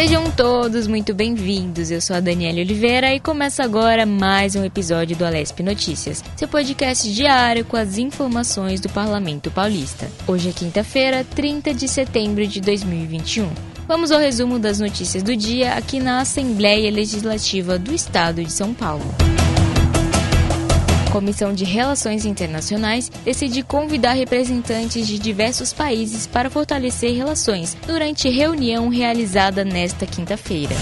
Sejam todos muito bem-vindos. Eu sou a Daniela Oliveira e começa agora mais um episódio do Alesp Notícias, seu podcast diário com as informações do Parlamento Paulista. Hoje é quinta-feira, 30 de setembro de 2021. Vamos ao resumo das notícias do dia aqui na Assembleia Legislativa do Estado de São Paulo. Comissão de Relações Internacionais decide convidar representantes de diversos países para fortalecer relações durante reunião realizada nesta quinta-feira.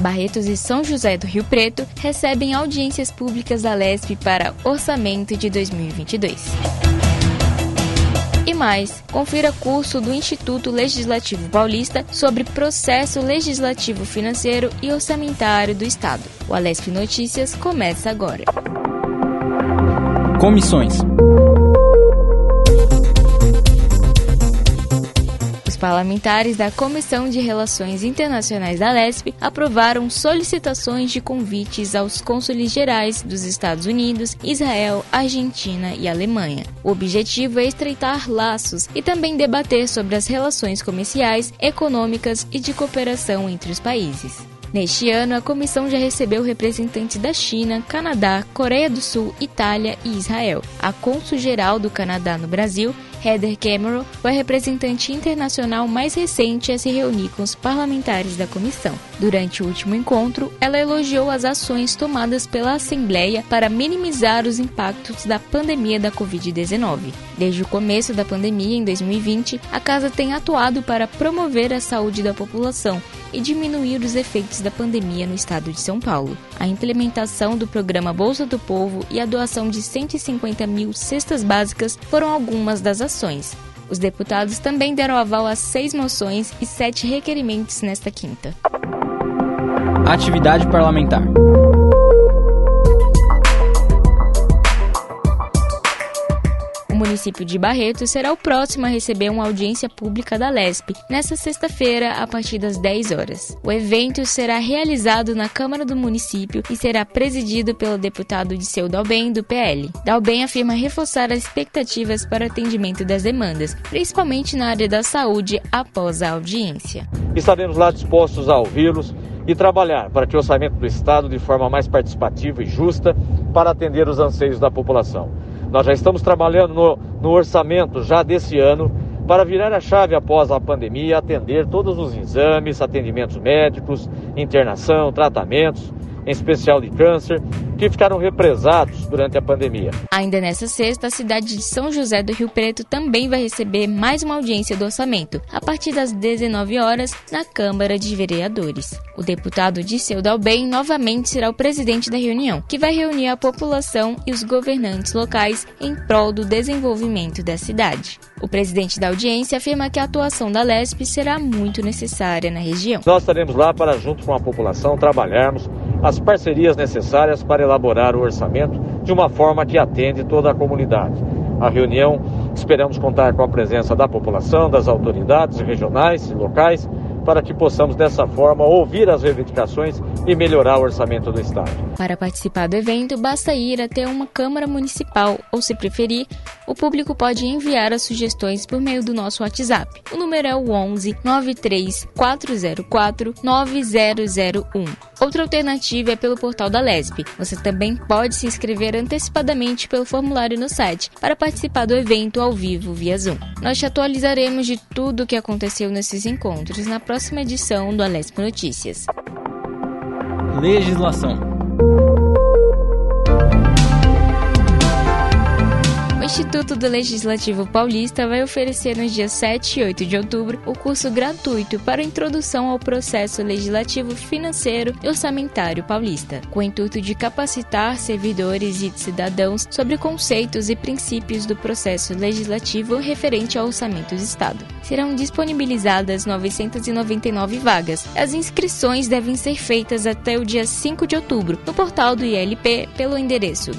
Barretos e São José do Rio Preto recebem audiências públicas da LESP para orçamento de 2022. E mais, confira curso do Instituto Legislativo Paulista sobre processo legislativo financeiro e orçamentário do Estado. O Alesp Notícias começa agora. Comissões. Parlamentares da Comissão de Relações Internacionais da LESP aprovaram solicitações de convites aos cônsules gerais dos Estados Unidos, Israel, Argentina e Alemanha. O objetivo é estreitar laços e também debater sobre as relações comerciais, econômicas e de cooperação entre os países. Neste ano, a comissão já recebeu representantes da China, Canadá, Coreia do Sul, Itália e Israel. A cônsul-geral do Canadá no Brasil, Heather Cameron, foi a representante internacional mais recente a se reunir com os parlamentares da comissão. Durante o último encontro, ela elogiou as ações tomadas pela Assembleia para minimizar os impactos da pandemia da Covid-19. Desde o começo da pandemia, em 2020, a casa tem atuado para promover a saúde da população e diminuir os efeitos da pandemia no estado de São Paulo. A implementação do programa Bolsa do Povo e a doação de 150 mil cestas básicas foram algumas das ações. Os deputados também deram aval a seis moções e sete requerimentos nesta quinta. Atividade parlamentar. Município de Barreto será o próximo a receber uma audiência pública da LESP, nesta sexta-feira, a partir das 10 horas. O evento será realizado na Câmara do município e será presidido pelo deputado Disseu Dalben, do PL. Dalben afirma reforçar as expectativas para o atendimento das demandas, principalmente na área da saúde, após a audiência. Estaremos lá dispostos a ouvi-los e trabalhar para que o orçamento do Estado, de forma mais participativa e justa, para atender os anseios da população. Nós já estamos trabalhando no, no orçamento já desse ano para virar a chave após a pandemia atender todos os exames, atendimentos médicos, internação, tratamentos em especial de câncer, que ficaram represados durante a pandemia. Ainda nessa sexta, a cidade de São José do Rio Preto também vai receber mais uma audiência do orçamento, a partir das 19 horas, na Câmara de Vereadores. O deputado Disseu Dalben novamente será o presidente da reunião, que vai reunir a população e os governantes locais em prol do desenvolvimento da cidade. O presidente da audiência afirma que a atuação da LESP será muito necessária na região. Nós estaremos lá para, junto com a população, trabalharmos as parcerias necessárias para elaborar o orçamento de uma forma que atende toda a comunidade. A reunião esperamos contar com a presença da população, das autoridades regionais e locais para que possamos dessa forma ouvir as reivindicações e melhorar o orçamento do Estado. Para participar do evento, basta ir até uma Câmara Municipal ou, se preferir, o público pode enviar as sugestões por meio do nosso WhatsApp. O número é o 11 93 404 9001. Outra alternativa é pelo portal da LESP. Você também pode se inscrever antecipadamente pelo formulário no site para participar do evento ao vivo via Zoom. Nós te atualizaremos de tudo o que aconteceu nesses encontros na próxima edição do Alesp Notícias. Legislação. Instituto do Legislativo Paulista vai oferecer nos dias 7 e 8 de outubro o curso gratuito para introdução ao processo legislativo financeiro e orçamentário paulista, com o intuito de capacitar servidores e cidadãos sobre conceitos e princípios do processo legislativo referente ao orçamento do Estado. Serão disponibilizadas 999 vagas. As inscrições devem ser feitas até o dia 5 de outubro no portal do ILP pelo endereço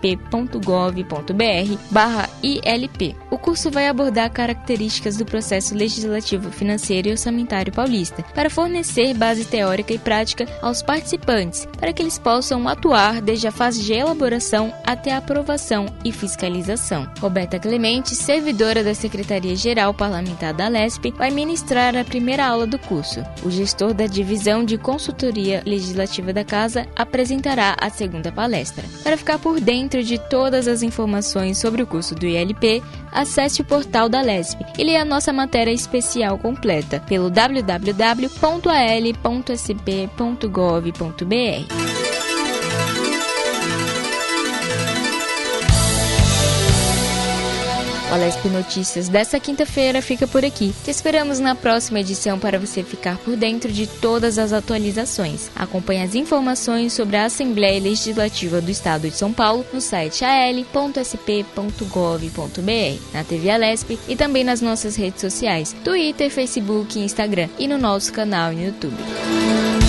www.al.sp.gov.br/ilp. O curso vai abordar características do processo legislativo financeiro e orçamentário paulista, para fornecer base teórica e prática aos participantes, para que eles possam atuar desde a fase de elaboração até a aprovação e fiscalização. Roberta Clemente, servidora da Secretaria-Geral Parlamentar da LESP, vai ministrar a primeira aula do curso. O gestor da Divisão de Consultoria Legislativa da Casa apresentará a segunda palestra. Para ficar por dentro de todas as informações sobre o curso do ILP, acesse o portal da LESP e leia a nossa matéria especial completa pelo www.al.sp.gov.br. O Alesp Notícias dessa quinta-feira fica por aqui. Te esperamos na próxima edição para você ficar por dentro de todas as atualizações. Acompanhe as informações sobre a Assembleia Legislativa do Estado de São Paulo no site al.sp.gov.br, na TV Alesp e também nas nossas redes sociais, Twitter, Facebook e Instagram e no nosso canal no YouTube.